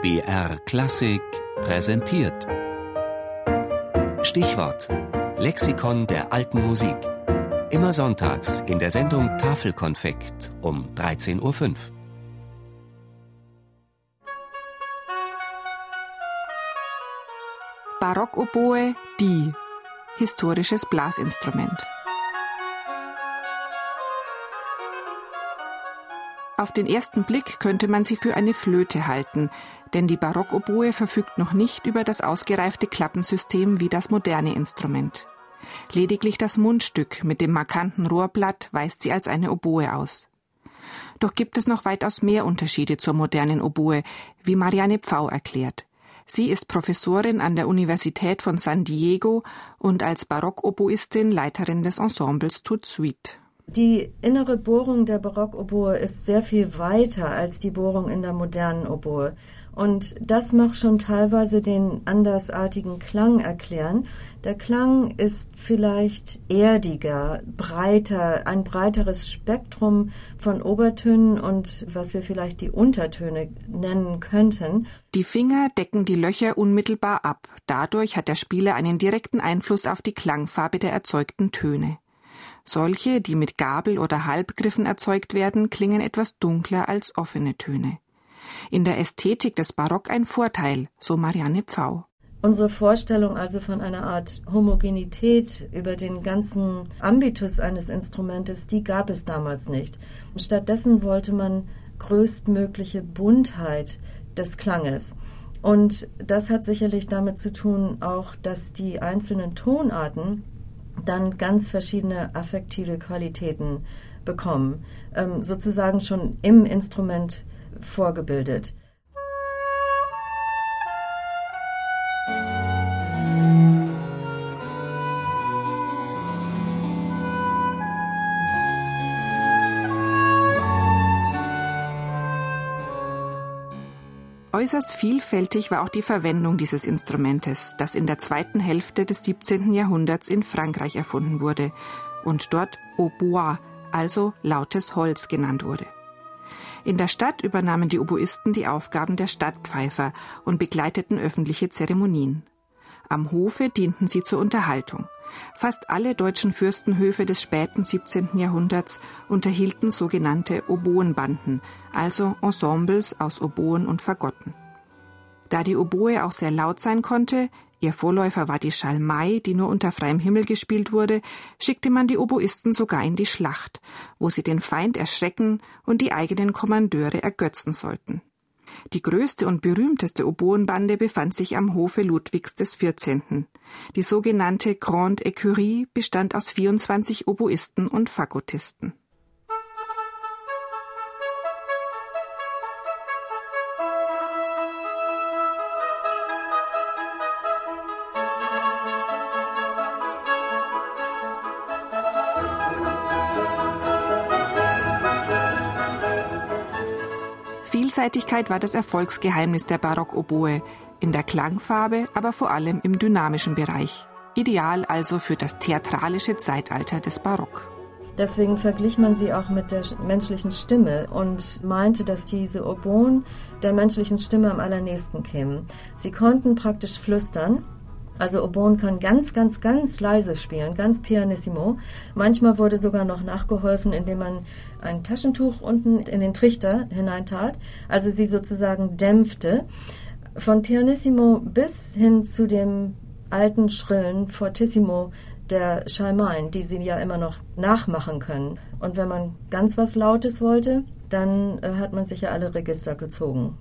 BR Klassik präsentiert. Stichwort: Lexikon der alten Musik. Immer sonntags in der Sendung Tafelkonfekt um 13.05 Uhr. Barockoboe, die historisches Blasinstrument. Auf den ersten Blick könnte man sie für eine Flöte halten, denn die Barockoboe verfügt noch nicht über das ausgereifte Klappensystem wie das moderne Instrument. Lediglich das Mundstück mit dem markanten Rohrblatt weist sie als eine Oboe aus. Doch gibt es noch weitaus mehr Unterschiede zur modernen Oboe, wie Marianne Pfau erklärt. Sie ist Professorin an der Universität von San Diego und als Barockoboistin Leiterin des Ensembles Tout Suite. Die innere Bohrung der Barockoboe ist sehr viel weiter als die Bohrung in der modernen Oboe. Und das macht schon teilweise den andersartigen Klang erklären. Der Klang ist vielleicht erdiger, breiter, ein breiteres Spektrum von Obertönen und was wir vielleicht die Untertöne nennen könnten. Die Finger decken die Löcher unmittelbar ab. Dadurch hat der Spieler einen direkten Einfluss auf die Klangfarbe der erzeugten Töne. Solche, die mit Gabel oder Halbgriffen erzeugt werden, klingen etwas dunkler als offene Töne. In der Ästhetik des Barock ein Vorteil, so Marianne Pfau. Unsere Vorstellung also von einer Art Homogenität über den ganzen Ambitus eines Instrumentes, die gab es damals nicht. Stattdessen wollte man größtmögliche Buntheit des Klanges. Und das hat sicherlich damit zu tun, auch dass die einzelnen Tonarten dann ganz verschiedene affektive Qualitäten bekommen, ähm, sozusagen schon im Instrument vorgebildet. Äußerst vielfältig war auch die Verwendung dieses Instrumentes, das in der zweiten Hälfte des 17. Jahrhunderts in Frankreich erfunden wurde und dort Hautbois, also lautes Holz genannt wurde. In der Stadt übernahmen die Oboisten die Aufgaben der Stadtpfeifer und begleiteten öffentliche Zeremonien. Am Hofe dienten sie zur Unterhaltung. Fast alle deutschen Fürstenhöfe des späten 17. Jahrhunderts unterhielten sogenannte Oboenbanden, also Ensembles aus Oboen und Fagotten. Da die Oboe auch sehr laut sein konnte, ihr Vorläufer war die Schalmei, die nur unter freiem Himmel gespielt wurde, schickte man die Oboisten sogar in die Schlacht, wo sie den Feind erschrecken und die eigenen Kommandeure ergötzen sollten. Die größte und berühmteste Oboenbande befand sich am Hofe Ludwigs 14. Die sogenannte Grande Écurie bestand aus 24 Oboisten und Fagottisten. Vielseitigkeit war das Erfolgsgeheimnis der Barockoboe, in der Klangfarbe, aber vor allem im dynamischen Bereich. Ideal also für das theatralische Zeitalter des Barock. Deswegen verglich man sie auch mit der menschlichen Stimme und meinte, dass diese Oboen der menschlichen Stimme am allernächsten kämen. Sie konnten praktisch flüstern. Also Oboen kann ganz, ganz, ganz leise spielen, ganz pianissimo. Manchmal wurde sogar noch nachgeholfen, indem man ein Taschentuch unten in den Trichter hineintat, also sie sozusagen dämpfte. Von pianissimo bis hin zu dem alten schrillen Fortissimo der Schalmeien, die sie ja immer noch nachmachen können. Und wenn man ganz was Lautes wollte, dann äh, hat man sich ja alle Register gezogen.